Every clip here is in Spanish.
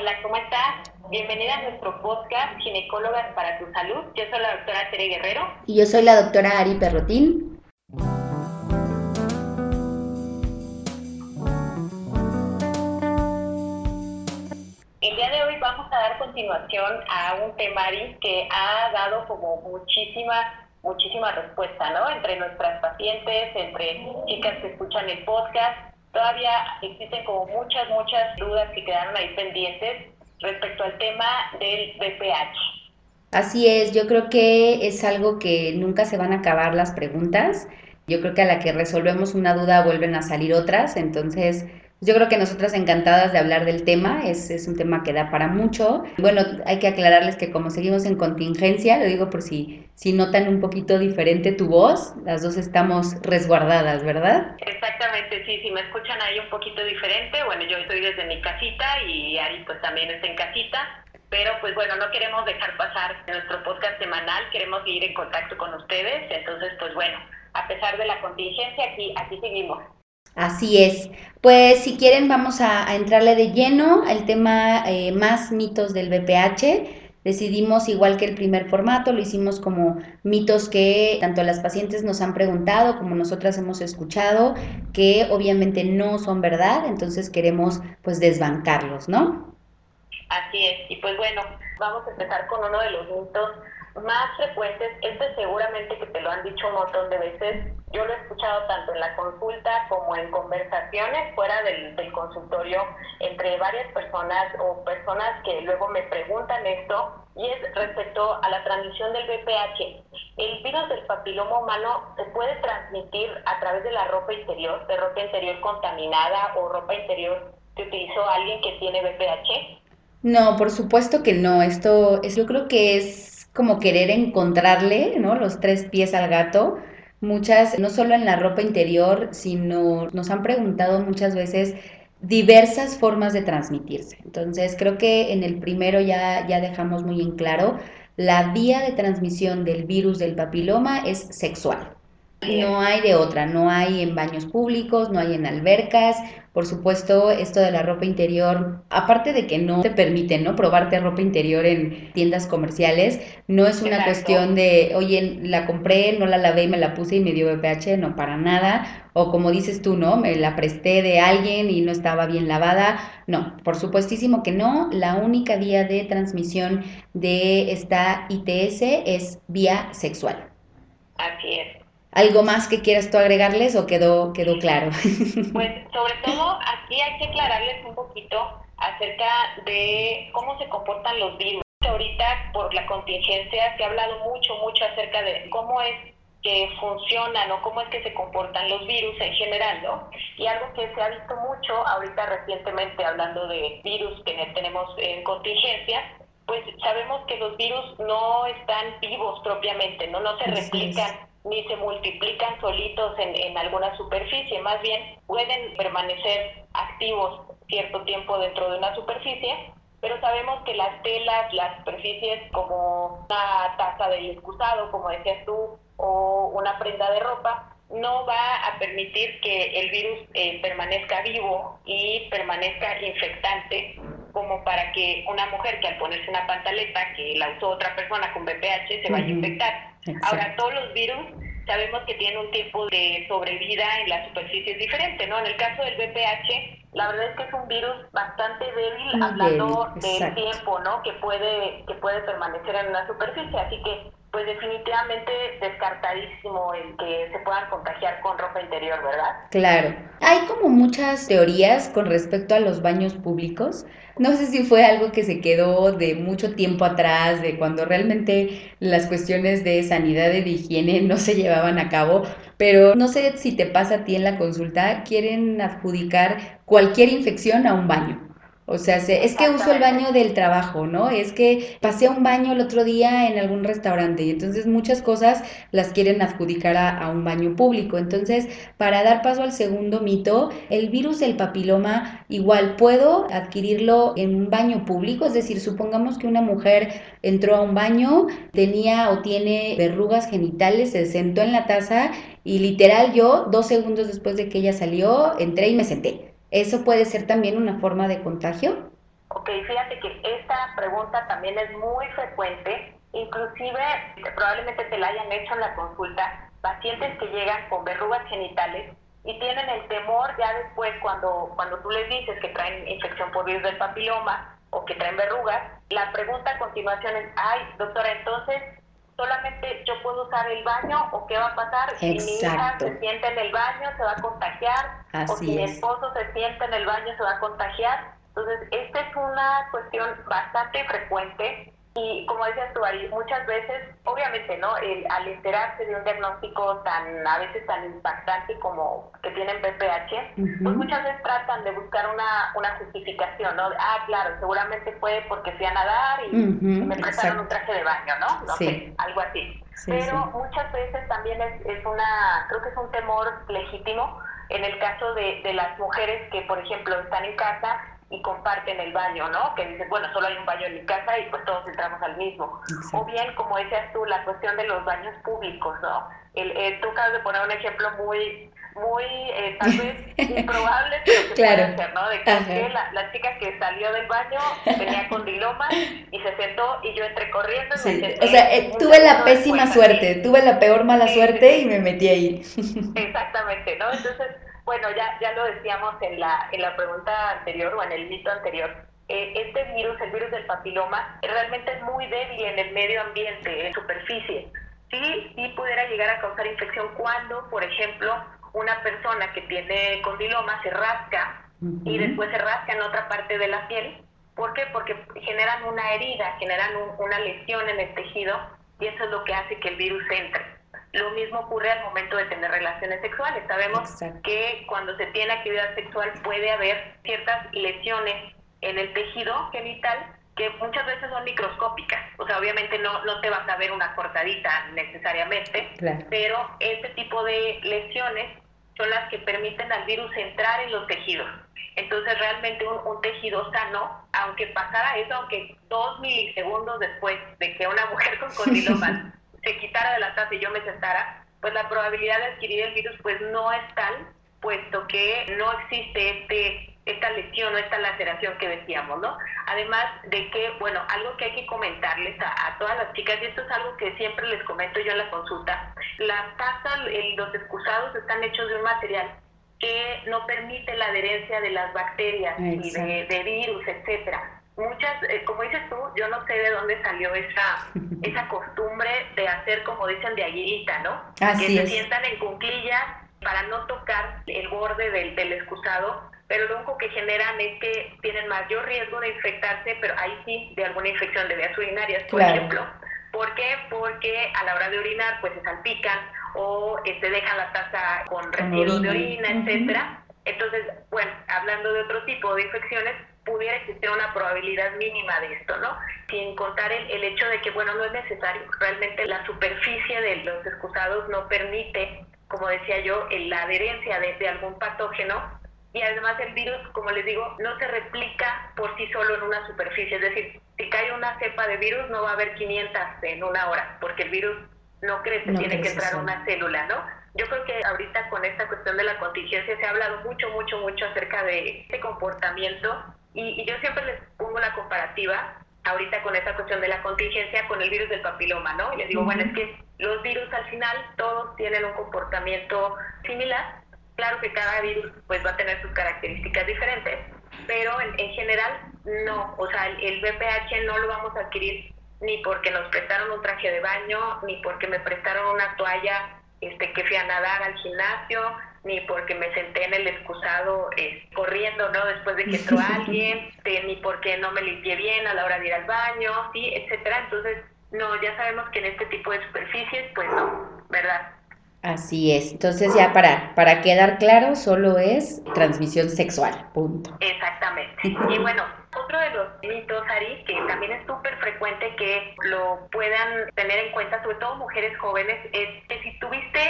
Hola, ¿cómo estás? Bienvenida a nuestro podcast Ginecólogas para tu Salud. Yo soy la doctora Tere Guerrero. Y yo soy la doctora Ari Perrotín. El día de hoy vamos a dar continuación a un temario que ha dado como muchísima muchísima respuesta, ¿no? Entre nuestras pacientes, entre chicas que escuchan el podcast, todavía existen como muchas, muchas dudas que quedaron ahí pendientes respecto al tema del BPH. Así es, yo creo que es algo que nunca se van a acabar las preguntas. Yo creo que a la que resolvemos una duda vuelven a salir otras, entonces yo creo que nosotras encantadas de hablar del tema, es, es, un tema que da para mucho. Bueno, hay que aclararles que como seguimos en contingencia, lo digo por si, si notan un poquito diferente tu voz, las dos estamos resguardadas, ¿verdad? Exactamente, sí, si me escuchan ahí un poquito diferente, bueno, yo estoy desde mi casita y Ari pues también está en casita. Pero pues bueno, no queremos dejar pasar nuestro podcast semanal, queremos seguir en contacto con ustedes, entonces pues bueno, a pesar de la contingencia, aquí, aquí seguimos. Así es. Pues si quieren vamos a, entrarle de lleno al tema eh, más mitos del BPH. Decidimos, igual que el primer formato, lo hicimos como mitos que tanto las pacientes nos han preguntado como nosotras hemos escuchado, que obviamente no son verdad, entonces queremos pues desbancarlos, ¿no? Así es, y pues bueno, vamos a empezar con uno de los mitos más frecuentes, este seguramente que te lo han dicho un montón de veces, yo lo he escuchado tanto en la consulta como en conversaciones fuera del, del, consultorio entre varias personas o personas que luego me preguntan esto y es respecto a la transmisión del VPH. El virus del papiloma humano se puede transmitir a través de la ropa interior, de ropa interior contaminada o ropa interior que utilizó alguien que tiene VPH. No, por supuesto que no. Esto es, yo creo que es como querer encontrarle, ¿no? Los tres pies al gato. Muchas, no solo en la ropa interior, sino nos han preguntado muchas veces diversas formas de transmitirse. Entonces, creo que en el primero ya, ya dejamos muy en claro, la vía de transmisión del virus del papiloma es sexual. No hay de otra, no hay en baños públicos, no hay en albercas. Por supuesto, esto de la ropa interior, aparte de que no te permiten ¿no? probarte ropa interior en tiendas comerciales, no es una cuestión de, oye, la compré, no la lavé y me la puse y me dio VPH, no, para nada. O como dices tú, ¿no? Me la presté de alguien y no estaba bien lavada. No, por supuestísimo que no. La única vía de transmisión de esta ITS es vía sexual. Así es. ¿Algo más que quieras tú agregarles o quedó, quedó claro? Pues sobre todo aquí hay que aclararles un poquito acerca de cómo se comportan los virus. Ahorita por la contingencia se ha hablado mucho, mucho acerca de cómo es que funcionan o cómo es que se comportan los virus en general, ¿no? Y algo que se ha visto mucho ahorita recientemente hablando de virus que tenemos en contingencia, pues sabemos que los virus no están vivos propiamente, no, no se replican ni se multiplican solitos en, en alguna superficie, más bien pueden permanecer activos cierto tiempo dentro de una superficie, pero sabemos que las telas, las superficies como una taza de excusado, como decías tú, o una prenda de ropa, no va a permitir que el virus eh, permanezca vivo y permanezca infectante como para que una mujer que al ponerse una pantaleta que la usó otra persona con VPH se vaya a infectar. Ahora, todos los virus sabemos que tienen un tiempo de sobrevida en las superficies diferente, ¿no? En el caso del VPH, la verdad es que es un virus bastante débil, hablando del tiempo, ¿no? Que puede, que puede permanecer en una superficie, así que pues definitivamente descartadísimo el que se puedan contagiar con ropa interior, ¿verdad? Claro. Hay como muchas teorías con respecto a los baños públicos. No sé si fue algo que se quedó de mucho tiempo atrás, de cuando realmente las cuestiones de sanidad y de higiene no se llevaban a cabo, pero no sé si te pasa a ti en la consulta, quieren adjudicar cualquier infección a un baño. O sea, es que uso el baño del trabajo, ¿no? Es que pasé a un baño el otro día en algún restaurante y entonces muchas cosas las quieren adjudicar a, un baño público. Entonces, para dar paso al segundo mito, el virus del papiloma igual puedo adquirirlo en un baño público, es decir, supongamos que una mujer entró a un baño, tenía o tiene verrugas genitales, se sentó en la taza y literal yo, dos segundos después de que ella salió, entré y me senté. ¿Eso puede ser también una forma de contagio? Ok, fíjate que esta pregunta también es muy frecuente, inclusive probablemente te la hayan hecho en la consulta, pacientes que llegan con verrugas genitales y tienen el temor ya después cuando, cuando tú les dices que traen infección por virus del papiloma o que traen verrugas, la pregunta a continuación es, ay, doctora, entonces solamente yo puedo usar el baño o qué va a pasar si mi hija se siente en el baño, se va a contagiar, o si mi esposo se siente en el baño, se va a contagiar. Entonces, esta es una cuestión bastante frecuente y como decías tú, Ari, muchas veces, obviamente, ¿no? El, al enterarse de un diagnóstico tan, a veces tan impactante como que tienen BPH, pues muchas veces tratan de buscar una, una justificación, ¿no? Ah, claro, seguramente fue porque fui a nadar y, me prestaron un traje de baño, ¿no? No sé, algo así. Pero muchas veces también es, es una, creo que es un temor legítimo en el caso de, de las mujeres que, por ejemplo, están en casa y comparten el baño, ¿no? Que dices, bueno, solo hay un baño en mi casa y pues todos entramos al mismo. O bien, como decías tú, la cuestión de los baños públicos, ¿no? El, eh, tú acabas de poner un ejemplo muy, muy, eh, tal vez improbable, pero que claro. puede ser, ¿no? De que la, la, chica que salió del baño tenía condiloma y se sentó y yo entré corriendo. Y me o sea, eh, tuve la pésima suerte, tuve la peor mala suerte y me metí ahí. Exactamente, ¿no? Entonces bueno, ya, ya lo decíamos en la, en la pregunta anterior o en el mito anterior. Eh, este virus, el virus del papiloma, realmente es muy débil en el medio ambiente, en superficie. Sí, sí pudiera llegar a causar infección cuando, por ejemplo, una persona que tiene condiloma se rasca y después se rasca en otra parte de la piel. ¿Por qué? Porque generan una herida, generan una lesión en el tejido y eso es lo que hace que el virus entre. Lo mismo ocurre al momento de tener relaciones sexuales. Sabemos que cuando se tiene actividad sexual puede haber ciertas lesiones en el tejido genital que muchas veces son microscópicas. O sea, obviamente no, no te vas a ver una cortadita necesariamente, pero este tipo de lesiones son las que permiten al virus entrar en los tejidos. Entonces, realmente un, un, tejido sano, aunque pasara eso, aunque dos milisegundos después de que una mujer con condilomas se quitara de la taza y yo me sentara, pues la probabilidad de adquirir el virus pues no es tal, puesto que no existe este esta lesión o esta laceración que decíamos, ¿no? Además de que, bueno, algo que hay que comentarles a, todas las chicas, y esto es algo que siempre les comento yo en la consulta, las tazas, los excusados están hechos de un material que no permite la adherencia de las bacterias y de, de virus, etcétera muchas, eh, como dices tú, yo no sé de dónde salió esa, esa costumbre de hacer, como dicen, de aguilita, ¿no? que se sientan en cunclillas para no tocar el borde del, del excusado, pero lo único que generan es que tienen mayor riesgo de infectarse, pero ahí sí, de alguna infección de vías urinarias, por ejemplo. ¿Por qué? Porque a la hora de orinar, pues se salpican o se este, dejan la taza con residuos de orina, etcétera. Entonces, bueno, hablando de otro tipo de infecciones, pudiera existir una probabilidad mínima de esto, ¿no? Sin contar el, el hecho de que, bueno, no es necesario. Realmente la superficie de los excusados no permite, como decía yo, la adherencia de, de algún patógeno y además el virus, como les digo, no se replica por sí solo en una superficie. Es decir, si cae una cepa de virus no va a haber 500 en una hora, porque el virus no crece, tiene que entrar una célula, ¿no? Yo creo que ahorita con esta cuestión de la contingencia se ha hablado mucho, mucho, mucho acerca de este comportamiento y, yo siempre les pongo la comparativa ahorita con esta cuestión de la contingencia con el virus del papiloma, ¿no? Y les digo, bueno, es que los virus al final todos tienen un comportamiento similar. Claro que cada virus pues va a tener sus características diferentes, pero en, general no. O sea, el, el VPH no lo vamos a adquirir ni porque nos prestaron un traje de baño, ni porque me prestaron una toalla este, que fui a nadar al gimnasio, ni porque me senté en el excusado eh, corriendo, ¿no? Después de que entró alguien, ni porque no me limpié bien a la hora de ir al baño, ¿sí? Etcétera. Entonces, no, ya sabemos que en este tipo de superficies, pues no, ¿verdad? Así es. Entonces ya para, para quedar claro, solo es transmisión sexual, punto. Exactamente. Y bueno, otro de los mitos, Ari, que también es súper frecuente que lo puedan tener en cuenta, sobre todo mujeres jóvenes, es que si tuviste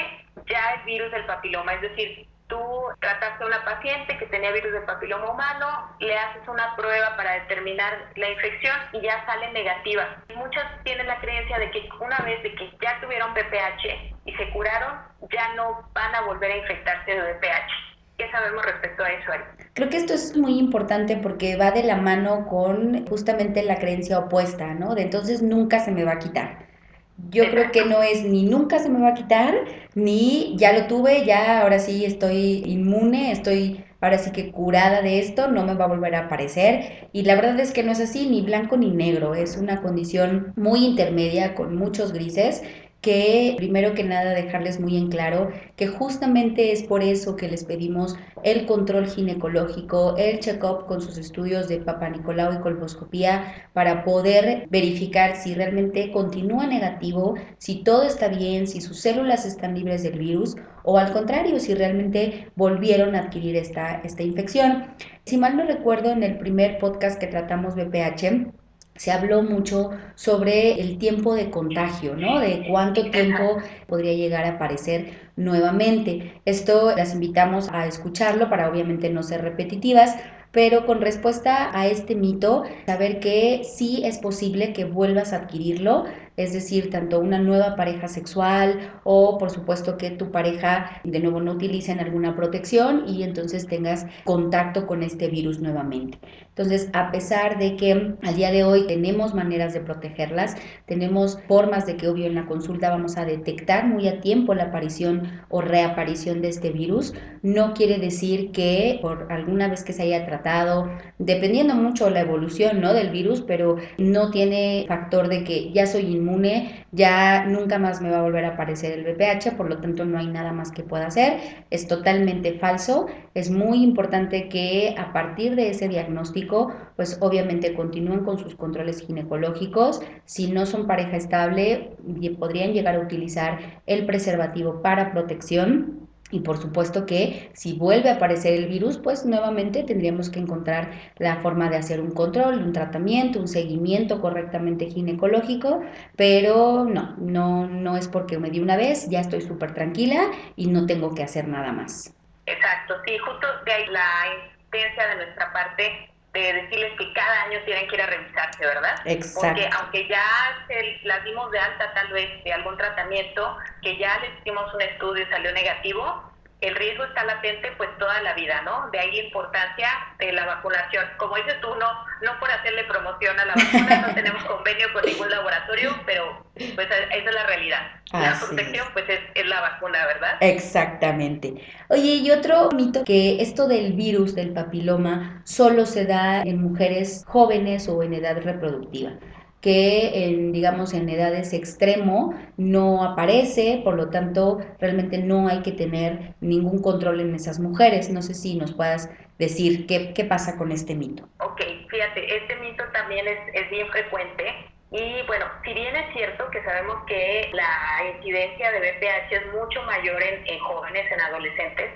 ya el virus del papiloma, es decir, tú trataste a una paciente que tenía virus del papiloma humano, le haces una prueba para determinar la infección y ya sale negativa. Muchas tienen la creencia de que una vez de que ya tuvieron VPH y se curaron, ya no van a volver a infectarse de VPH. ¿Qué sabemos respecto a eso, Ari? Creo que esto es muy importante porque va de la mano con justamente la creencia opuesta, ¿no? De entonces nunca se me va a quitar. Yo creo que no es ni nunca se me va a quitar, ni ya lo tuve, ya ahora sí estoy inmune, estoy ahora sí que curada de esto, no me va a volver a aparecer. Y la verdad es que no es así, ni blanco ni negro, es una condición muy intermedia con muchos grises que primero que nada dejarles muy en claro que justamente es por eso que les pedimos el control ginecológico, el check-up con sus estudios de Papa Nicolau y colposcopía para poder verificar si realmente continúa negativo, si todo está bien, si sus células están libres del virus o al contrario, si realmente volvieron a adquirir esta, esta infección. Si mal no recuerdo, en el primer podcast que tratamos BPH, se habló mucho sobre el tiempo de contagio, ¿no? De cuánto tiempo podría llegar a aparecer nuevamente. Esto las invitamos a escucharlo para obviamente no ser repetitivas, pero con respuesta a este mito, saber que sí es posible que vuelvas a adquirirlo, es decir, tanto una nueva pareja sexual o por supuesto que tu pareja de nuevo no utilice alguna protección y entonces tengas contacto con este virus nuevamente. Entonces, a pesar de que al día de hoy tenemos maneras de protegerlas, tenemos formas de que obvio en la consulta vamos a detectar muy a tiempo la aparición o reaparición de este virus, no quiere decir que por alguna vez que se haya tratado, dependiendo mucho la evolución ¿no? del virus, pero no tiene factor de que ya soy inmune, ya nunca más me va a volver a aparecer el VPH, por lo tanto no hay nada más que pueda hacer. Es totalmente falso. Es muy importante que a partir de ese diagnóstico, pues obviamente continúen con sus controles ginecológicos. Si no son pareja estable, podrían llegar a utilizar el preservativo para protección y por supuesto que si vuelve a aparecer el virus, pues nuevamente tendríamos que encontrar la forma de hacer un control, un tratamiento, un seguimiento correctamente ginecológico, pero no, no, no es porque me di una vez, ya estoy súper tranquila y no tengo que hacer nada más. Exacto, sí, justo de ahí la de nuestra parte de decirles que cada año tienen que ir a revisarse, ¿verdad? Exacto. Porque aunque ya se las dimos de alta tal vez de algún tratamiento, que ya les hicimos un estudio y salió negativo, el riesgo está latente pues toda la vida, ¿no? De ahí la importancia de la vacunación. Como dices tú, no, no por hacerle promoción a la vacuna, no tenemos convenio con ningún laboratorio, pero pues esa es la realidad. la protección pues es, es, la vacuna, ¿verdad? Exactamente. Oye, y otro mito que esto del virus del papiloma solo se da en mujeres jóvenes o en edad reproductiva que en, digamos, en edades extremo no aparece, por lo tanto, realmente no hay que tener ningún control en esas mujeres. No sé si nos puedas decir qué, qué pasa con este mito. Ok, fíjate, este mito también es, es bien frecuente. Y bueno, si bien es cierto que sabemos que la incidencia de BPH es mucho mayor en, en jóvenes, en adolescentes,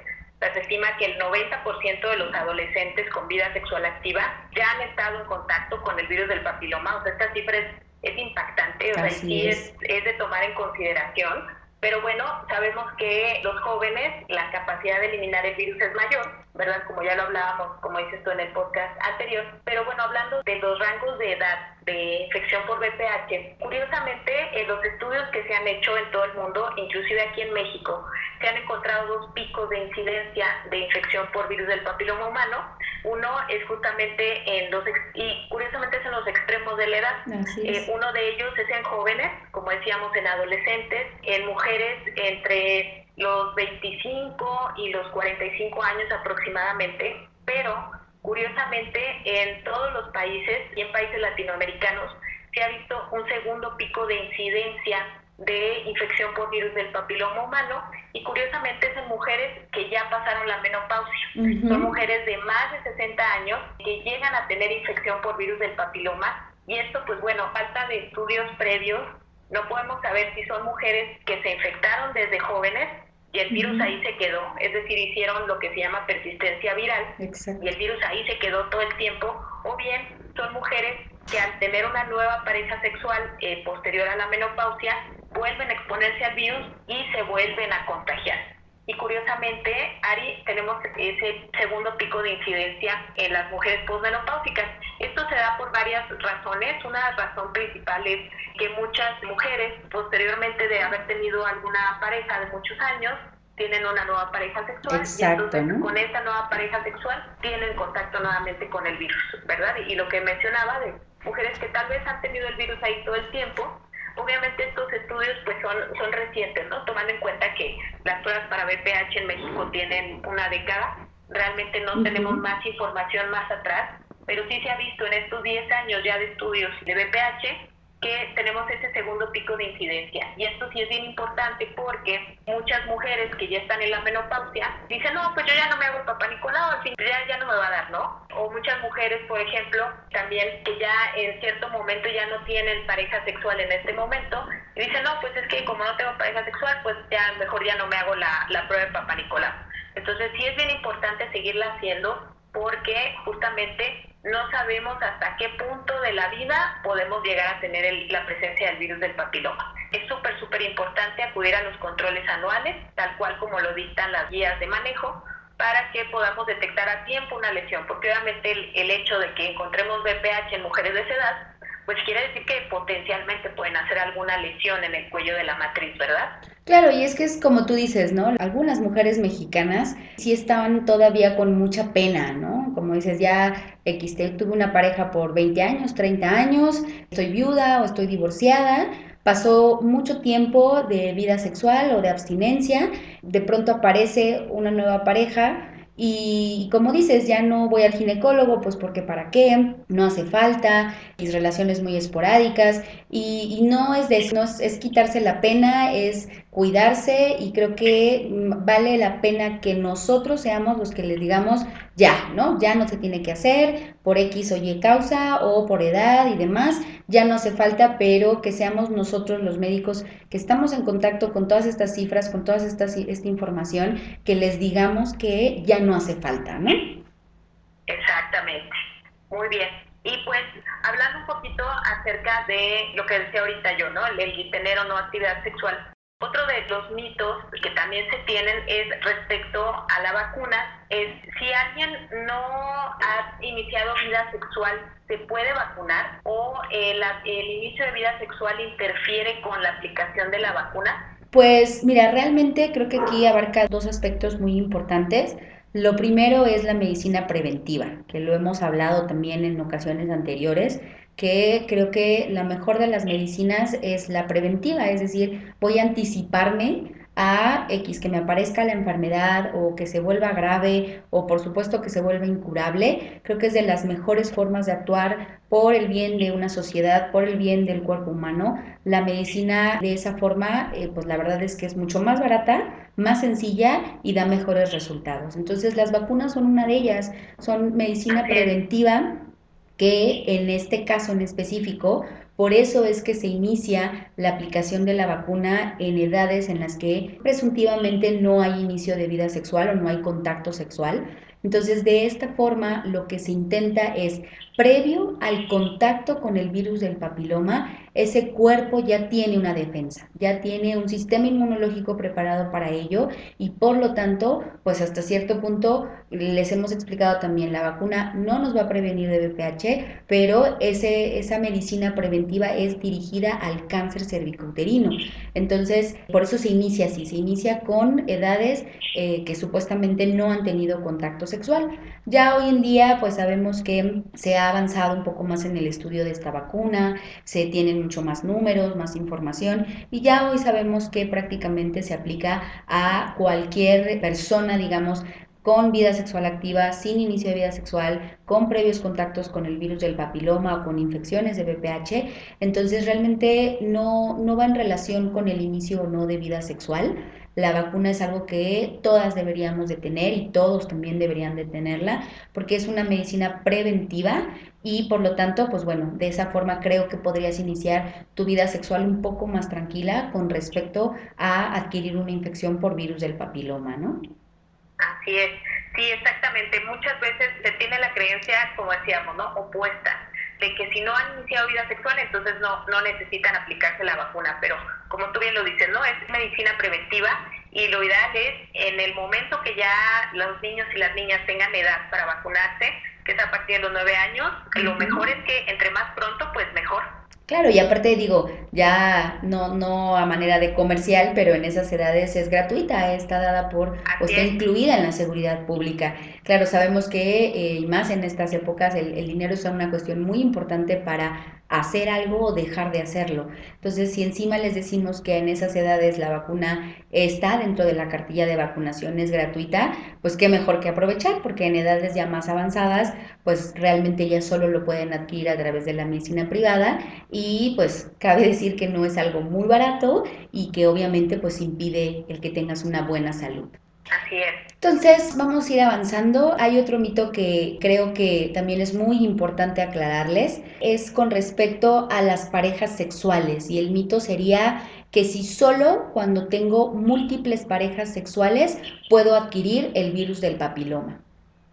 se estima que el 90% de los adolescentes con vida sexual activa ya han estado en contacto con el virus del papiloma. O sea, esta cifra es, impactante, o sea, sí es. es de tomar en consideración. Pero bueno, sabemos que los jóvenes, la capacidad de eliminar el virus es mayor, ¿verdad? Como ya lo hablábamos, como dices tú en el podcast anterior. Pero bueno, hablando de los rangos de edad de infección por VPH. Curiosamente, en los estudios que se han hecho en todo el mundo, inclusive aquí en México, se han encontrado dos picos de incidencia de infección por virus del papiloma humano. Uno es justamente en los, y curiosamente es en los extremos de la edad. Eh, uno de ellos es en jóvenes, como decíamos, en adolescentes, en mujeres entre los 25 y los 45 años aproximadamente, pero Curiosamente, en todos los países y en países latinoamericanos se ha visto un segundo pico de incidencia de infección por virus del papiloma humano y curiosamente son mujeres que ya pasaron la menopausia. Son mujeres de más de 60 años que llegan a tener infección por virus del papiloma y esto pues bueno, falta de estudios previos, no podemos saber si son mujeres que se infectaron desde jóvenes y el virus ahí se quedó, es decir, hicieron lo que se llama persistencia viral y el virus ahí se quedó todo el tiempo, o bien son mujeres que al tener una nueva pareja sexual eh, posterior a la menopausia vuelven a exponerse al virus y se vuelven a contagiar. Y curiosamente, Ari, tenemos ese segundo pico de incidencia en las mujeres posmenopáusicas. Esto se da por varias razones. Una razón principal es que muchas mujeres, posteriormente de haber tenido alguna pareja de muchos años, tienen una nueva pareja sexual y entonces con esa nueva pareja sexual tienen contacto nuevamente con el virus, ¿verdad? Y lo que mencionaba de mujeres que tal vez han tenido el virus ahí todo el tiempo, obviamente estos estudios pues son, son recientes, ¿no? Tomando en cuenta que las pruebas para VPH en México tienen una década, realmente no tenemos más información más atrás, pero sí se ha visto en estos 10 años ya de estudios de VPH que tenemos ese segundo pico de incidencia. Y esto sí es bien importante porque muchas mujeres que ya están en la menopausia dicen, no, pues yo ya no me hago el papá Nicolau, al fin ya, ya no me va a dar, ¿no? O muchas mujeres, por ejemplo, también que ya en cierto momento ya no tienen pareja sexual en este momento y dicen, no, pues es que como no tengo pareja sexual, pues ya mejor ya no me hago la, la prueba de papá Nicolau. Entonces sí es bien importante seguirla haciendo porque justamente no sabemos hasta qué punto de la vida podemos llegar a tener la presencia del virus del papiloma. Es súper, súper importante acudir a los controles anuales, tal cual como lo dictan las guías de manejo, para que podamos detectar a tiempo una lesión, porque obviamente el, el hecho de que encontremos BPH en mujeres de esa edad pues quiere decir que potencialmente pueden hacer alguna lesión en el cuello de la matriz, ¿verdad? Claro, y es que es como tú dices, ¿no? Algunas mujeres mexicanas sí estaban todavía con mucha pena, ¿no? Como dices, ya X, tuve una pareja por 20 años, 30 años, estoy viuda o estoy divorciada, pasó mucho tiempo de vida sexual o de abstinencia, de pronto aparece una nueva pareja y como dices, ya no voy al ginecólogo, pues porque para qué, no hace falta, relaciones muy esporádicas y, no es de eso, es quitarse la pena, es cuidarse y creo que mm, vale la pena que nosotros seamos los que les digamos ya, ¿no? Ya no se tiene que hacer por X o Y causa o por edad y demás, ya no hace falta, pero que seamos nosotros los médicos que estamos en contacto con todas estas cifras, con toda esta, esta información, que les digamos que ya no hace falta, ¿no? Exactamente, muy bien. Y pues hablando un poquito acerca de lo que decía ahorita yo, ¿no? El, el tener o no actividad sexual otro de los mitos que también se tienen es respecto a la vacuna, es si alguien no ha iniciado vida sexual, ¿se puede vacunar? ¿O el, el inicio de vida sexual interfiere con la aplicación de la vacuna? Pues mira, realmente creo que aquí abarca dos aspectos muy importantes. Lo primero es la medicina preventiva, que lo hemos hablado también en ocasiones anteriores que creo que la mejor de las medicinas es la preventiva, es decir, voy a anticiparme a X, que me aparezca la enfermedad o que se vuelva grave o por supuesto que se vuelva incurable, creo que es de las mejores formas de actuar por el bien de una sociedad, por el bien del cuerpo humano. La medicina de esa forma, eh, pues la verdad es que es mucho más barata, más sencilla y da mejores resultados. Entonces las vacunas son una de ellas, son medicina preventiva que en este caso en específico, por eso es que se inicia la aplicación de la vacuna en edades en las que presuntivamente no hay inicio de vida sexual o no hay contacto sexual. Entonces, de esta forma, lo que se intenta es, previo al contacto con el virus del papiloma, ese cuerpo ya tiene una defensa, ya tiene un sistema inmunológico preparado para ello y por lo tanto, pues hasta cierto punto les hemos explicado también, la vacuna no nos va a prevenir de VPH, pero ese, esa medicina preventiva es dirigida al cáncer cervicouterino. Entonces, por eso se inicia así, se inicia con edades eh, que supuestamente no han tenido contacto sexual. Ya hoy en día, pues sabemos que se avanzado un poco más en el estudio de esta vacuna, se tienen mucho más números, más información y ya hoy sabemos que prácticamente se aplica a cualquier persona, digamos, con vida sexual activa, sin inicio de vida sexual, con previos contactos con el virus del papiloma o con infecciones de VPH. Entonces realmente no, no va en relación con el inicio o no de vida sexual. La vacuna es algo que todas deberíamos de tener y todos también deberían de tenerla porque es una medicina preventiva y por lo tanto, pues bueno, de esa forma creo que podrías iniciar tu vida sexual un poco más tranquila con respecto a adquirir una infección por virus del papiloma, ¿no? Así es, sí, exactamente. Muchas veces se tiene la creencia, como decíamos, ¿no? Opuesta de que si no han iniciado vida sexual, entonces no, no necesitan aplicarse la vacuna. Pero como tú bien lo dices, ¿no? Es medicina preventiva y lo ideal es en el momento que ya los niños y las niñas tengan edad para vacunarse, que es a partir de los nueve años, lo mejor es que entre más pronto, pues mejor. Claro, y aparte digo, ya no, no a manera de comercial, pero en esas edades es gratuita, está dada por, o está incluida en la seguridad pública. Claro, sabemos que, eh, y más en estas épocas, el, el dinero es una cuestión muy importante para hacer algo o dejar de hacerlo. Entonces, si encima les decimos que en esas edades la vacuna está dentro de la cartilla de vacunación, es gratuita, pues qué mejor que aprovechar, porque en edades ya más avanzadas, pues realmente ya solo lo pueden adquirir a través de la medicina privada y pues cabe decir que no es algo muy barato y que obviamente pues impide el que tengas una buena salud. Así es. Entonces, vamos a ir avanzando. Hay otro mito que creo que también es muy importante aclararles, es con respecto a las parejas sexuales. Y el mito sería que si solo cuando tengo múltiples parejas sexuales puedo adquirir el virus del papiloma.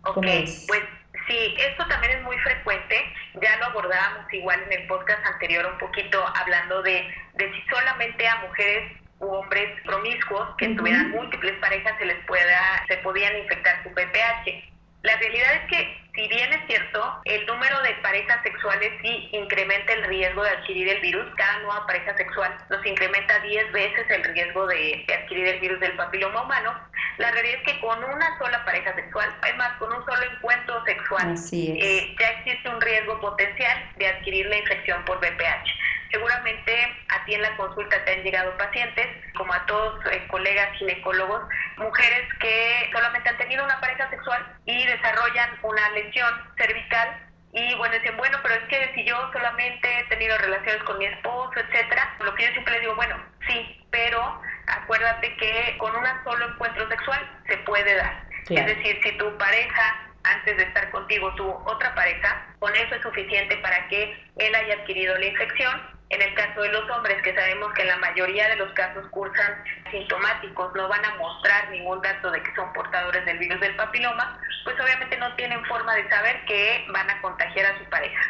Ok, pues sí, esto también es muy frecuente. Ya lo abordábamos igual en el podcast anterior un poquito hablando de, de si solamente a mujeres hombres promiscuos que tuvieran múltiples parejas se les pueda, se podían infectar su VPH. La realidad es que, si bien es cierto, el número de parejas sexuales sí incrementa el riesgo de adquirir el virus. Cada nueva pareja sexual nos incrementa 10 veces el riesgo de, adquirir el virus del papiloma humano. La realidad es que con una sola pareja sexual, es más, con un solo encuentro sexual, eh, ya existe un riesgo potencial de adquirir la infección por VPH. Seguramente a ti en la consulta te han llegado pacientes, como a todos eh, colegas ginecólogos, mujeres que solamente han tenido una pareja sexual y desarrollan una lesión cervical y bueno, dicen, bueno, pero es que si yo solamente he tenido relaciones con mi esposo, etcétera, lo que yo siempre les digo, bueno, sí, pero acuérdate que con un solo encuentro sexual se puede dar. Es decir, si tu pareja antes de estar contigo tuvo otra pareja, con eso es suficiente para que él haya adquirido la infección en el caso de los hombres, que sabemos que la mayoría de los casos cursan sintomáticos, no van a mostrar ningún dato de que son portadores del virus del papiloma, pues obviamente no tienen forma de saber que van a contagiar a su pareja.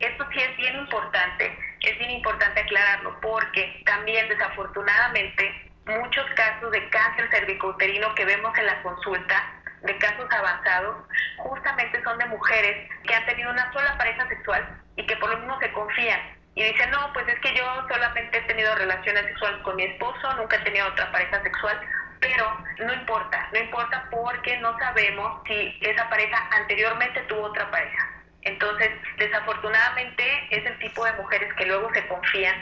Esto sí es bien importante, es bien importante aclararlo porque también desafortunadamente muchos casos de cáncer cervicouterino que vemos en la consulta, de casos avanzados, justamente son de mujeres que han tenido una sola pareja sexual y que por lo mismo se confían y dice, no, pues es que yo solamente he tenido relaciones sexuales con mi esposo, nunca he tenido otra pareja sexual, pero no importa, no importa porque no sabemos si esa pareja anteriormente tuvo otra pareja. Entonces, desafortunadamente es el tipo de mujeres que luego se confían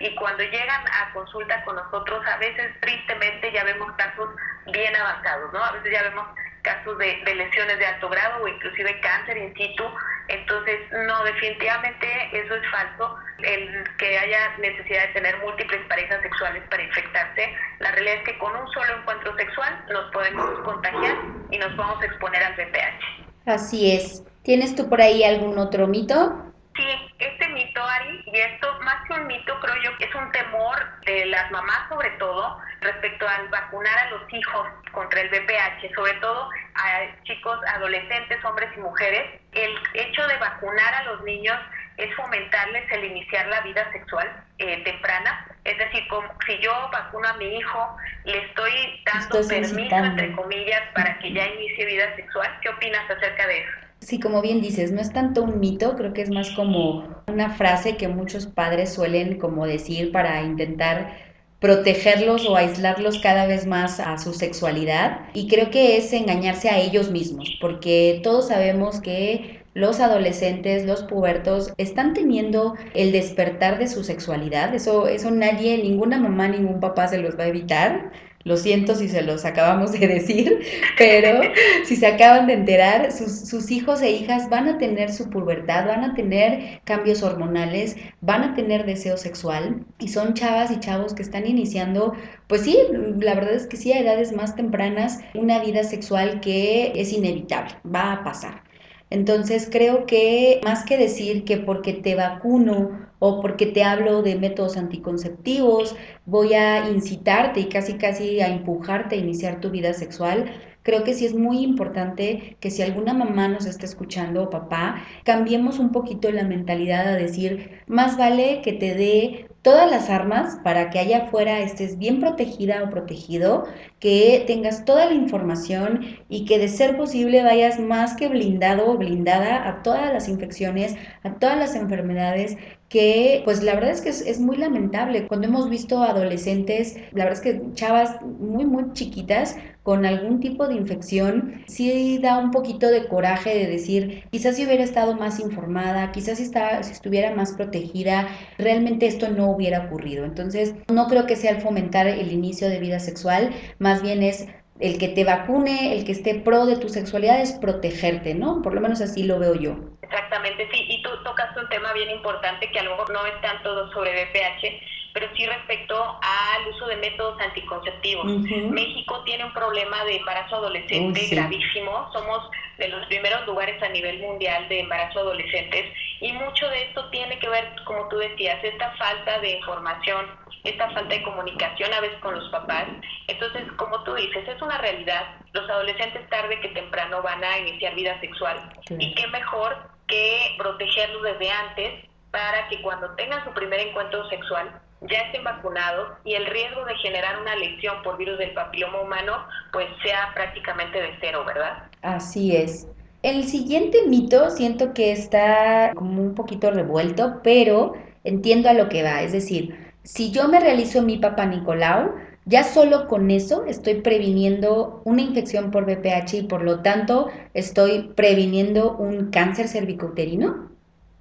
y cuando llegan a consulta con nosotros, a veces tristemente ya vemos casos bien avanzados, ¿no? A veces ya vemos casos de, de lesiones de alto grado o inclusive cáncer in situ. Entonces, no, definitivamente eso es falso el que haya necesidad de tener múltiples parejas sexuales para infectarse. La realidad es que con un solo encuentro sexual nos podemos contagiar y nos podemos exponer al VPH. Así es. ¿Tienes tú por ahí algún otro mito? Sí, este mito, Ari, y esto más que un mito, creo yo que es un temor de las mamás sobre todo respecto al vacunar a los hijos contra el VPH, sobre todo a chicos, adolescentes, hombres y mujeres. El hecho de vacunar a los niños es fomentarles el iniciar la vida sexual eh, temprana. Es decir, como, si yo vacuno a mi hijo, le estoy dando permiso, entre comillas, para que ya inicie vida sexual. ¿Qué opinas acerca de eso? Sí, como bien dices, no es tanto un mito, creo que es más como una frase que muchos padres suelen como decir para intentar protegerlos o aislarlos cada vez más a su sexualidad y creo que es engañarse a ellos mismos porque todos sabemos que los adolescentes, los pubertos, están teniendo el despertar de su sexualidad. Eso, eso nadie, ninguna mamá, ningún papá se los va a evitar. Lo siento si se los acabamos de decir, pero si se acaban de enterar, sus, hijos e hijas van a tener su pubertad, van a tener cambios hormonales, van a tener deseo sexual y son chavas y chavos que están iniciando, pues sí, la verdad es que sí, a edades más tempranas, una vida sexual que es inevitable, va a pasar. Entonces creo que más que decir que porque te vacuno o porque te hablo de métodos anticonceptivos, voy a incitarte y casi casi a empujarte a iniciar tu vida sexual, creo que sí es muy importante que si alguna mamá nos está escuchando o papá, cambiemos un poquito la mentalidad a decir, más vale que te dé todas las armas para que allá afuera estés bien protegida o protegido, que tengas toda la información y que de ser posible vayas más que blindado o blindada a todas las infecciones, a todas las enfermedades que pues la verdad es que es, muy lamentable. Cuando hemos visto adolescentes, la verdad es que chavas muy, muy chiquitas con algún tipo de infección, sí da un poquito de coraje de decir, quizás si hubiera estado más informada, quizás si, está, si estuviera más protegida, realmente esto no hubiera ocurrido. Entonces, no creo que sea el fomentar el inicio de vida sexual, más bien es el que te vacune, el que esté pro de tu sexualidad es protegerte, ¿no? Por lo menos así lo veo yo. Exactamente, sí, y tú tocas un tema bien importante que a lo mejor no es tanto sobre BPH, pero sí respecto al uso de métodos anticonceptivos. México tiene un problema de embarazo adolescente gravísimo, somos de los primeros lugares a nivel mundial de embarazo adolescentes y mucho de esto tiene que ver, como tú decías, esta falta de información, esta falta de comunicación a veces con los papás. Entonces, como tú dices, es una realidad. Los adolescentes tarde que temprano van a iniciar vida sexual y qué mejor que protegerlos desde antes para que cuando tengan su primer encuentro sexual ya estén vacunados y el riesgo de generar una lesión por virus del papiloma humano pues sea prácticamente de cero, ¿verdad? Así es. El siguiente mito siento que está como un poquito revuelto, pero entiendo a lo que va. Es decir, si yo me realizo mi papá Nicolau, ya solo con eso estoy previniendo una infección por VPH y por lo tanto estoy previniendo un cáncer cervicouterino.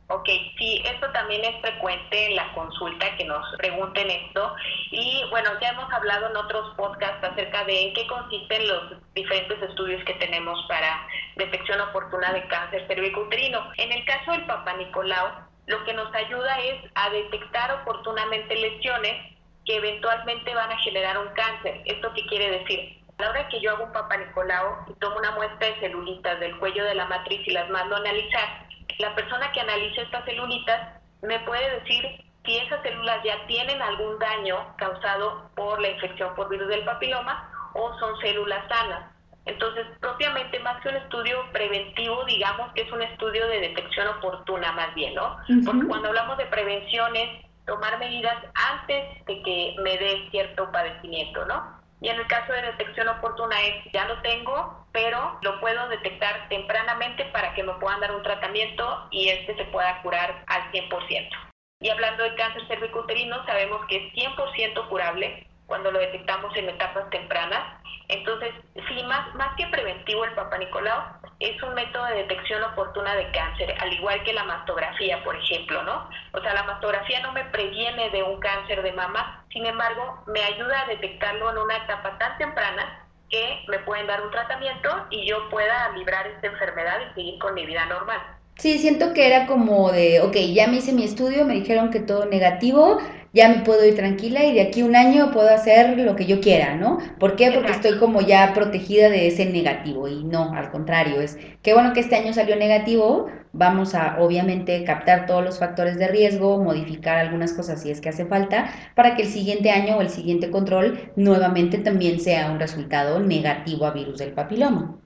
Ok, sí, esto también es frecuente en la consulta que nos pregunten esto. Y bueno, ya hemos hablado en otros podcasts acerca de en qué consisten los diferentes estudios que tenemos para detección oportuna de cáncer cervicouterino. En el caso del Papa Nicolau, lo que nos ayuda es a detectar oportunamente lesiones que eventualmente van a generar un cáncer. ¿Esto qué quiere decir? A la hora que yo hago un Papa Nicolau y tomo una muestra de celulitas del cuello de la matriz y las mando a analizar, la persona que analiza estas celulitas me puede decir si esas células ya tienen algún daño causado por la infección por virus del papiloma o son células sanas. Entonces, propiamente, más que un estudio preventivo, digamos que es un estudio de detección oportuna más bien, ¿no? Porque cuando hablamos de prevención es tomar medidas antes de que me dé cierto padecimiento, ¿no? Y en el caso de detección oportuna es, ya lo tengo, pero lo puedo detectar tempranamente para que me puedan dar un tratamiento y este se pueda curar al 100%. Y hablando de cáncer cervicouterino, sabemos que es 100% curable cuando lo detectamos en etapas tempranas. Entonces, sí, más, más que preventivo el Papa Nicolau, es un método de detección oportuna de cáncer, al igual que la mastografía, por ejemplo, ¿no? O sea, la mastografía no me previene de un cáncer de mama, sin embargo, me ayuda a detectarlo en una etapa tan temprana que me pueden dar un tratamiento y yo pueda librar esta enfermedad y seguir con mi vida normal. Sí, siento que era como de, ok, ya me hice mi estudio, me dijeron que todo negativo, ya me puedo ir tranquila y de aquí un año puedo hacer lo que yo quiera, ¿no? ¿Por qué? Porque estoy como ya protegida de ese negativo y no, al contrario, es qué bueno que este año salió negativo, vamos a obviamente captar todos los factores de riesgo, modificar algunas cosas si es que hace falta, para que el siguiente año o el siguiente control nuevamente también sea un resultado negativo a virus del papiloma.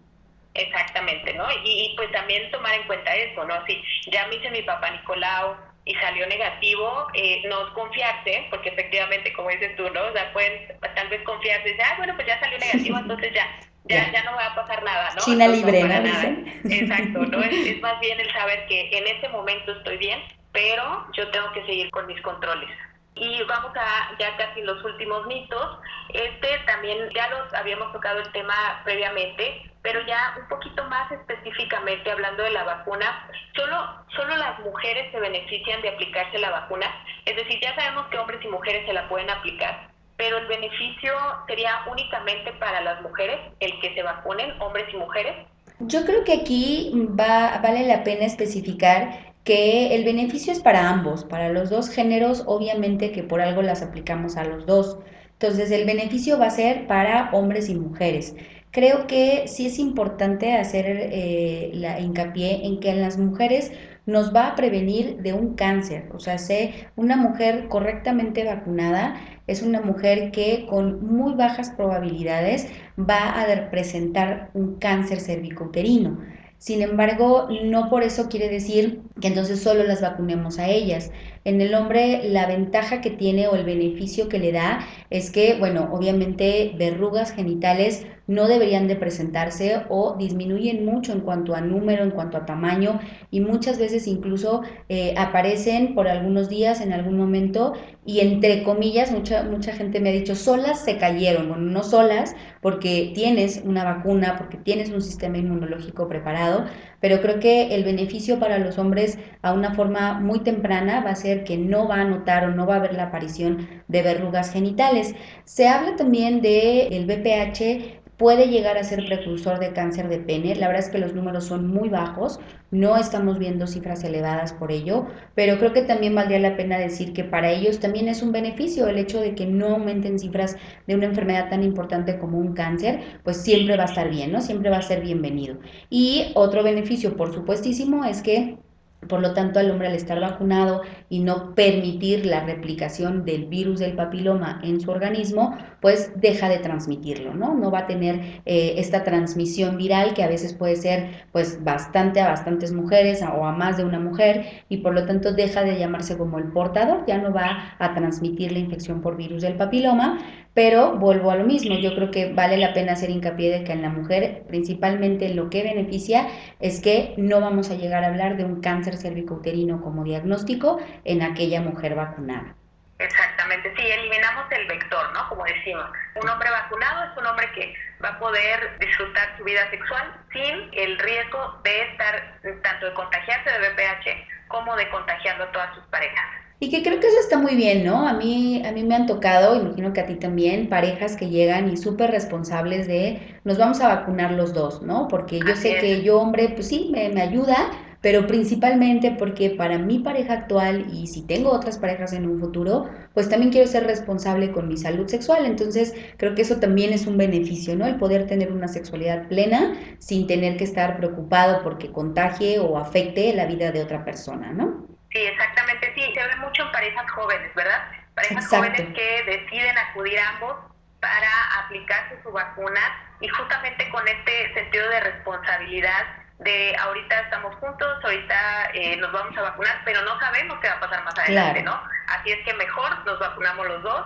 Exactamente, ¿no? Y, pues también tomar en cuenta eso, ¿no? Si ya me hice mi papá Nicolau y salió negativo, eh, no confiarse, porque efectivamente, como dices tú, ¿no? O sea, pueden tal vez confiarse, ah, bueno, pues ya salió negativo, entonces ya, ya, ya no va a pasar nada, ¿no? China libre, ¿no? Exacto, ¿no? Es, es más bien el saber que en este momento estoy bien, pero yo tengo que seguir con mis controles. Y vamos a ya casi los últimos mitos. Este también ya los habíamos tocado el tema previamente, pero ya un poquito más específicamente hablando de la vacuna, solo, solo las mujeres se benefician de aplicarse la vacuna. Es decir, ya sabemos que hombres y mujeres se la pueden aplicar, pero el beneficio sería únicamente para las mujeres, el que se vacunen, hombres y mujeres. Yo creo que aquí va, vale la pena especificar que el beneficio es para ambos, para los dos géneros, obviamente que por algo las aplicamos a los dos. Entonces el beneficio va a ser para hombres y mujeres. Creo que sí es importante hacer eh, la hincapié en que en las mujeres nos va a prevenir de un cáncer. O sea, sé, una mujer correctamente vacunada es una mujer que con muy bajas probabilidades va a presentar un cáncer cervicouterino. Sin embargo, no por eso quiere decir que entonces solo las vacunemos a ellas. En el hombre la ventaja que tiene o el beneficio que le da es que, bueno, obviamente verrugas genitales no deberían de presentarse o disminuyen mucho en cuanto a número, en cuanto a tamaño y muchas veces incluso eh, aparecen por algunos días en algún momento y entre comillas mucha, mucha gente me ha dicho solas se cayeron, bueno, no solas porque tienes una vacuna, porque tienes un sistema inmunológico preparado, pero creo que el beneficio para los hombres a una forma muy temprana va a ser que no va a notar o no va a haber la aparición de verrugas genitales. Se habla también del el BPH puede llegar a ser precursor de cáncer de pene. La verdad es que los números son muy bajos, no estamos viendo cifras elevadas por ello, pero creo que también valdría la pena decir que para ellos también es un beneficio el hecho de que no aumenten cifras de una enfermedad tan importante como un cáncer, pues siempre va a estar bien, ¿no? Siempre va a ser bienvenido. Y otro beneficio, por supuestísimo, es que por lo tanto, al hombre al estar vacunado y no permitir la replicación del virus del papiloma en su organismo, pues deja de transmitirlo, ¿no? No va a tener eh, esta transmisión viral que a veces puede ser pues bastante a bastantes mujeres o a más de una mujer y por lo tanto deja de llamarse como el portador, ya no va a transmitir la infección por virus del papiloma, pero vuelvo a lo mismo, yo creo que vale la pena hacer hincapié de que en la mujer principalmente lo que beneficia es que no vamos a llegar a hablar de un cáncer cervicouterino como diagnóstico en aquella mujer vacunada. Exactamente, sí, eliminamos el vector, ¿no? Como decimos, un hombre vacunado es un hombre que va a poder disfrutar su vida sexual sin el riesgo de estar tanto de contagiarse de VPH como de contagiarlo a todas sus parejas. Y que creo que eso está muy bien, ¿no? A mí, a mí me han tocado, imagino que a ti también, parejas que llegan y súper responsables de nos vamos a vacunar los dos, ¿no? Porque yo sé que yo, hombre, pues sí, me, me ayuda, pero principalmente porque para mi pareja actual y si tengo otras parejas en un futuro, pues también quiero ser responsable con mi salud sexual. Entonces, creo que eso también es un beneficio, ¿no? El poder tener una sexualidad plena sin tener que estar preocupado porque contagie o afecte la vida de otra persona, ¿no? Sí, exactamente, sí, se ve mucho en parejas jóvenes, ¿verdad? Parejas jóvenes que deciden acudir ambos para aplicarse su vacuna y justamente con este sentido de responsabilidad de ahorita estamos juntos, ahorita eh, nos vamos a vacunar, pero no sabemos qué va a pasar más adelante, ¿no? Así es que mejor nos vacunamos los dos.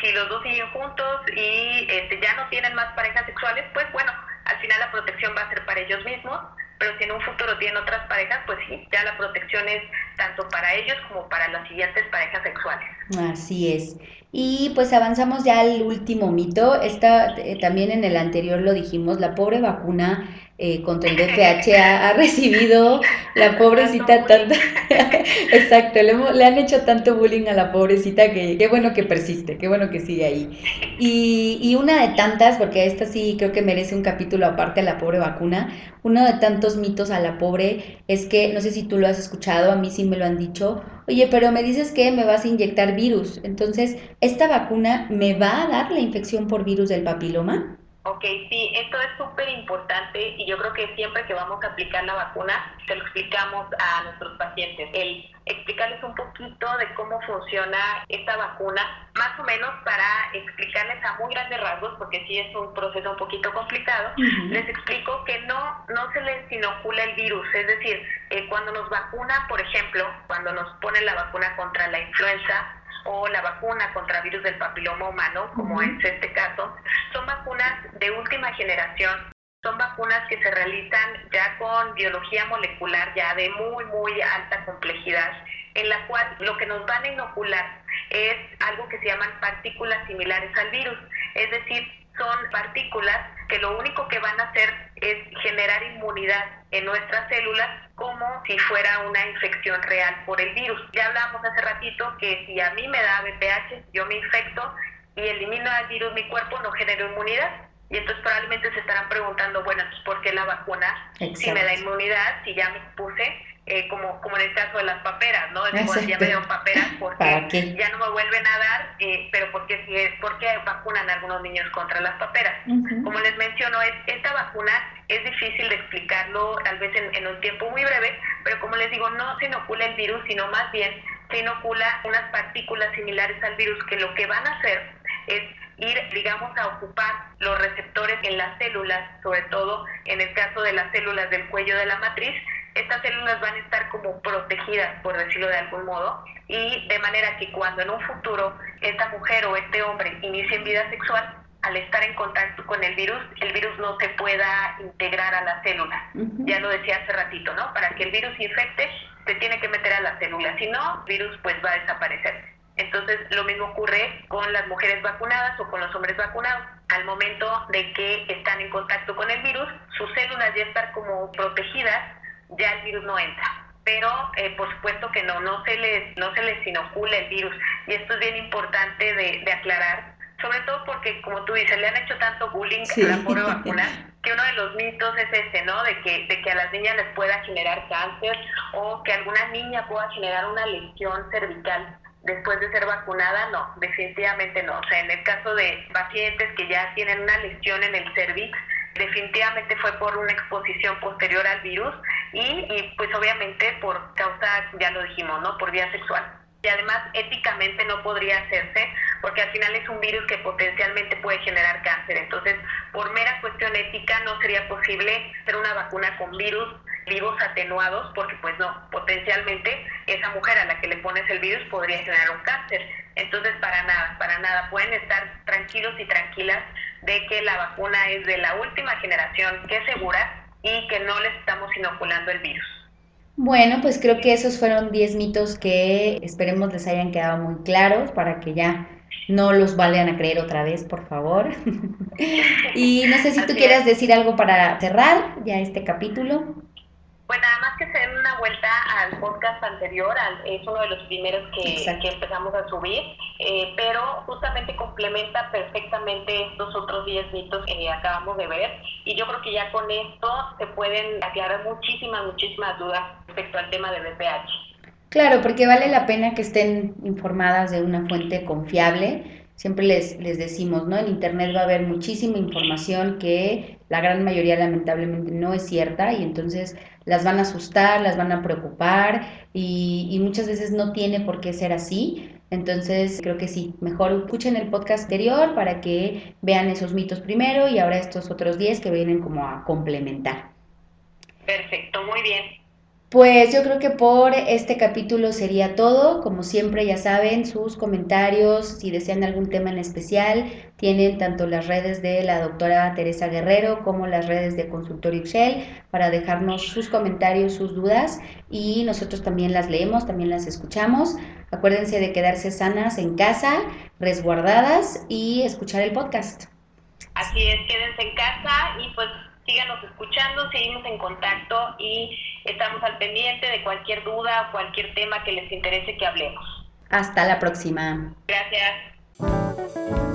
Si los dos siguen juntos y este, ya no tienen más parejas sexuales, pues bueno, al final la protección va a ser para ellos mismos pero si en un futuro tienen otras parejas, pues sí, ya la protección es tanto para ellos como para las siguientes parejas sexuales. Así es. Y pues avanzamos ya al último mito. Esta eh, también en el anterior lo dijimos, la pobre vacuna eh, contra el VPH ha, recibido la pobrecita tanto, exacto, le, han hecho tanto bullying a la pobrecita que qué bueno que persiste, qué bueno que sigue ahí. Y, y una de tantas, porque esta sí creo que merece un capítulo aparte a la pobre vacuna, uno de tantos mitos a la pobre es que, no sé si tú lo has escuchado, a mí sí me lo han dicho, oye, pero me dices que me vas a inyectar virus, entonces, ¿esta vacuna me va a dar la infección por virus del papiloma? Ok, sí, esto es súper importante y yo creo que siempre que vamos a aplicar la vacuna, se lo explicamos a nuestros pacientes. El explicarles un poquito de cómo funciona esta vacuna, más o menos para explicarles a muy grandes rasgos, porque sí es un proceso un poquito complicado, les explico que no, no se les inocula el virus, es decir, eh, cuando nos vacunan, por ejemplo, cuando nos ponen la vacuna contra la influenza, o la vacuna contra virus del papiloma humano, como es este caso, son vacunas de última generación. Son vacunas que se realizan ya con biología molecular ya de muy, muy alta complejidad, en la cual lo que nos van a inocular es algo que se llaman partículas similares al virus. Es decir, son partículas que lo único que van a hacer es generar inmunidad en nuestras células como si fuera una infección real por el virus. Ya hablábamos hace ratito que si a mí me da VPH, yo me infecto y elimino al virus, mi cuerpo no genera inmunidad. Y entonces probablemente se estarán preguntando, bueno, ¿por qué la vacuna si me da inmunidad, si ya me puse? Eh, como, como en el caso de las paperas, ¿no? ya me dieron paperas porque ya no me vuelven a dar, eh, pero porque si ¿por qué vacunan a algunos niños contra las paperas? Como les menciono, es, esta vacuna es difícil de explicarlo tal vez en, en un tiempo muy breve, pero como les digo, no se inocula el virus, sino más bien se inocula unas partículas similares al virus que lo que van a hacer es ir, digamos, a ocupar los receptores en las células, sobre todo en el caso de las células del cuello de la matriz, estas células van a estar como protegidas, por decirlo de algún modo, y de manera que cuando en un futuro esta mujer o este hombre inicien vida sexual, al estar en contacto con el virus, el virus no se pueda integrar a la célula. Ya lo decía hace ratito, ¿no? Para que el virus infecte, se tiene que meter a la célula, si no, el virus pues va a desaparecer. Entonces, lo mismo ocurre con las mujeres vacunadas o con los hombres vacunados. Al momento de que están en contacto con el virus, sus células ya están como protegidas, ya el virus no entra. Pero, eh, por supuesto que no, no se les, no se les inocula el virus. Y esto es bien importante de, aclarar, sobre todo porque, como tú dices, le han hecho tanto bullying a la pobre vacuna, que uno de los mitos es ese, ¿no? De que, de que a las niñas les pueda generar cáncer o que alguna niña pueda generar una lesión cervical después de ser vacunada, no, definitivamente no. O sea, en el caso de pacientes que ya tienen una lesión en el cervix, definitivamente fue por una exposición posterior al virus y, y pues obviamente por causa, ya lo dijimos, ¿no? Por vía sexual. Y además éticamente no podría hacerse porque al final es un virus que potencialmente puede generar cáncer. Entonces, por mera cuestión ética no sería posible hacer una vacuna con virus vivos atenuados, porque pues no, potencialmente esa mujer a la que le pones el virus podría generar un cáncer. Entonces, para nada, para nada, pueden estar tranquilos y tranquilas de que la vacuna es de la última generación, que es segura y que no les estamos inoculando el virus. Bueno, pues creo que esos fueron 10 mitos que esperemos les hayan quedado muy claros para que ya no los vayan a creer otra vez, por favor. y no sé si tú quieras decir algo para cerrar ya este capítulo. Pues nada más que se den una vuelta al podcast anterior, es uno de los primeros que, empezamos a subir, eh, pero justamente complementa perfectamente estos otros 10 mitos que acabamos de ver y yo creo que ya con esto se pueden aclarar muchísimas, muchísimas dudas respecto al tema de BPH. Claro, porque vale la pena que estén informadas de una fuente confiable siempre les, les decimos, ¿no? En Internet va a haber muchísima información que la gran mayoría lamentablemente no es cierta y entonces las van a asustar, las van a preocupar y, y muchas veces no tiene por qué ser así. Entonces creo que sí, mejor escuchen el podcast anterior para que vean esos mitos primero y ahora estos otros 10 que vienen como a complementar. Perfecto, muy bien. Pues yo creo que por este capítulo sería todo. Como siempre, ya saben, sus comentarios, si desean algún tema en especial, tienen tanto las redes de la doctora Teresa Guerrero como las redes de Consultorio Excel para dejarnos sus comentarios, sus dudas y nosotros también las leemos, también las escuchamos. Acuérdense de quedarse sanas en casa, resguardadas y escuchar el podcast. Así es, quédense en casa y pues síganos escuchando, seguimos en contacto y estamos al pendiente de cualquier duda o cualquier tema que les interese que hablemos. Hasta la próxima. Gracias.